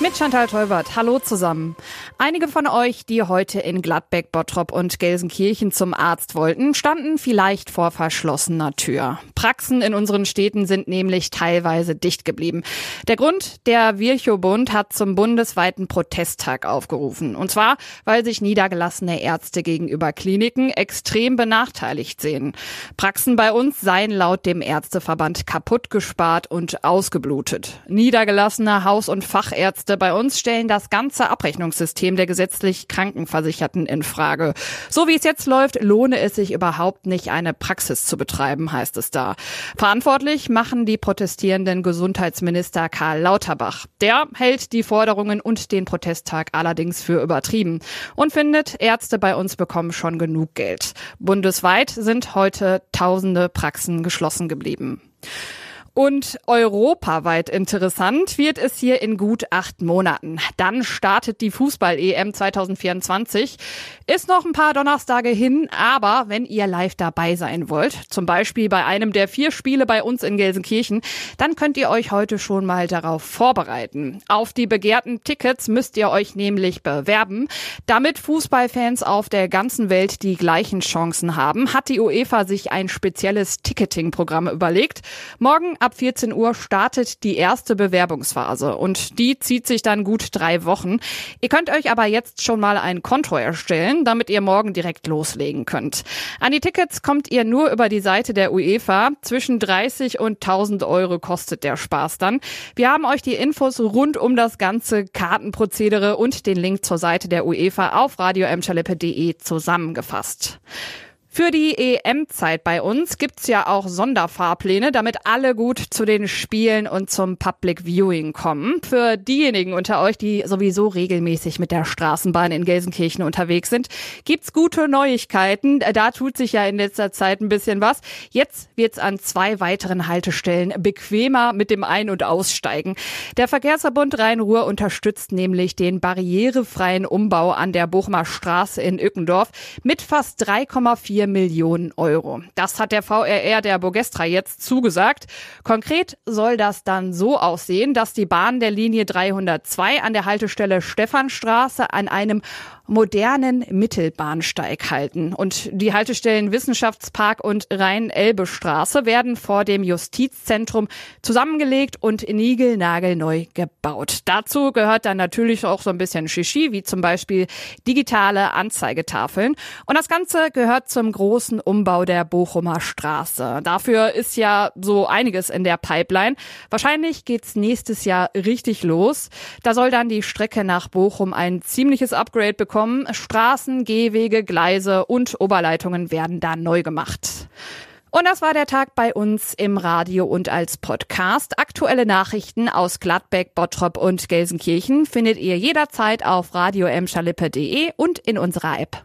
Mit Chantal Teubert. Hallo zusammen. Einige von euch, die heute in Gladbeck, Bottrop und Gelsenkirchen zum Arzt wollten, standen vielleicht vor verschlossener Tür. Praxen in unseren Städten sind nämlich teilweise dicht geblieben. Der Grund, der Virchow-Bund hat zum bundesweiten Protesttag aufgerufen. Und zwar, weil sich niedergelassene Ärzte gegenüber Kliniken extrem benachteiligt sehen. Praxen bei uns seien laut dem Ärzteverband kaputt gespart und ausgeblutet. Niedergelassene Haus- und Fachärzte Ärzte bei uns stellen das ganze Abrechnungssystem der gesetzlich Krankenversicherten in Frage. So wie es jetzt läuft, lohne es sich überhaupt nicht, eine Praxis zu betreiben, heißt es da. Verantwortlich machen die protestierenden Gesundheitsminister Karl Lauterbach. Der hält die Forderungen und den Protesttag allerdings für übertrieben und findet, Ärzte bei uns bekommen schon genug Geld. Bundesweit sind heute tausende Praxen geschlossen geblieben. Und europaweit interessant wird es hier in gut acht Monaten. Dann startet die Fußball-EM 2024. Ist noch ein paar Donnerstage hin, aber wenn ihr live dabei sein wollt, zum Beispiel bei einem der vier Spiele bei uns in Gelsenkirchen, dann könnt ihr euch heute schon mal darauf vorbereiten. Auf die begehrten Tickets müsst ihr euch nämlich bewerben. Damit Fußballfans auf der ganzen Welt die gleichen Chancen haben, hat die UEFA sich ein spezielles Ticketing-Programm überlegt. Morgen ab 14 Uhr startet die erste Bewerbungsphase und die zieht sich dann gut drei Wochen. Ihr könnt euch aber jetzt schon mal ein Konto erstellen, damit ihr morgen direkt loslegen könnt. An die Tickets kommt ihr nur über die Seite der UEFA. Zwischen 30 und 1000 Euro kostet der Spaß dann. Wir haben euch die Infos rund um das ganze Kartenprozedere und den Link zur Seite der UEFA auf radioemschalippe.de zusammengefasst. Für die EM-Zeit bei uns gibt's ja auch Sonderfahrpläne, damit alle gut zu den Spielen und zum Public Viewing kommen. Für diejenigen unter euch, die sowieso regelmäßig mit der Straßenbahn in Gelsenkirchen unterwegs sind, gibt's gute Neuigkeiten. Da tut sich ja in letzter Zeit ein bisschen was. Jetzt wird's an zwei weiteren Haltestellen bequemer mit dem Ein- und Aussteigen. Der Verkehrsverbund Rhein-Ruhr unterstützt nämlich den barrierefreien Umbau an der Bochumer Straße in Ückendorf mit fast 3,4 Millionen Euro. Das hat der VRR der Bogestra jetzt zugesagt. Konkret soll das dann so aussehen, dass die Bahn der Linie 302 an der Haltestelle Stephanstraße an einem modernen Mittelbahnsteig halten. Und die Haltestellen Wissenschaftspark und Rhein-Elbe-Straße werden vor dem Justizzentrum zusammengelegt und niegelnagelneu gebaut. Dazu gehört dann natürlich auch so ein bisschen Shishi, wie zum Beispiel digitale Anzeigetafeln. Und das Ganze gehört zum großen Umbau der Bochumer Straße. Dafür ist ja so einiges in der Pipeline. Wahrscheinlich geht's nächstes Jahr richtig los. Da soll dann die Strecke nach Bochum ein ziemliches Upgrade bekommen. Straßen, Gehwege, Gleise und Oberleitungen werden da neu gemacht. Und das war der Tag bei uns im Radio und als Podcast. Aktuelle Nachrichten aus Gladbeck, Bottrop und Gelsenkirchen findet ihr jederzeit auf radio und in unserer App.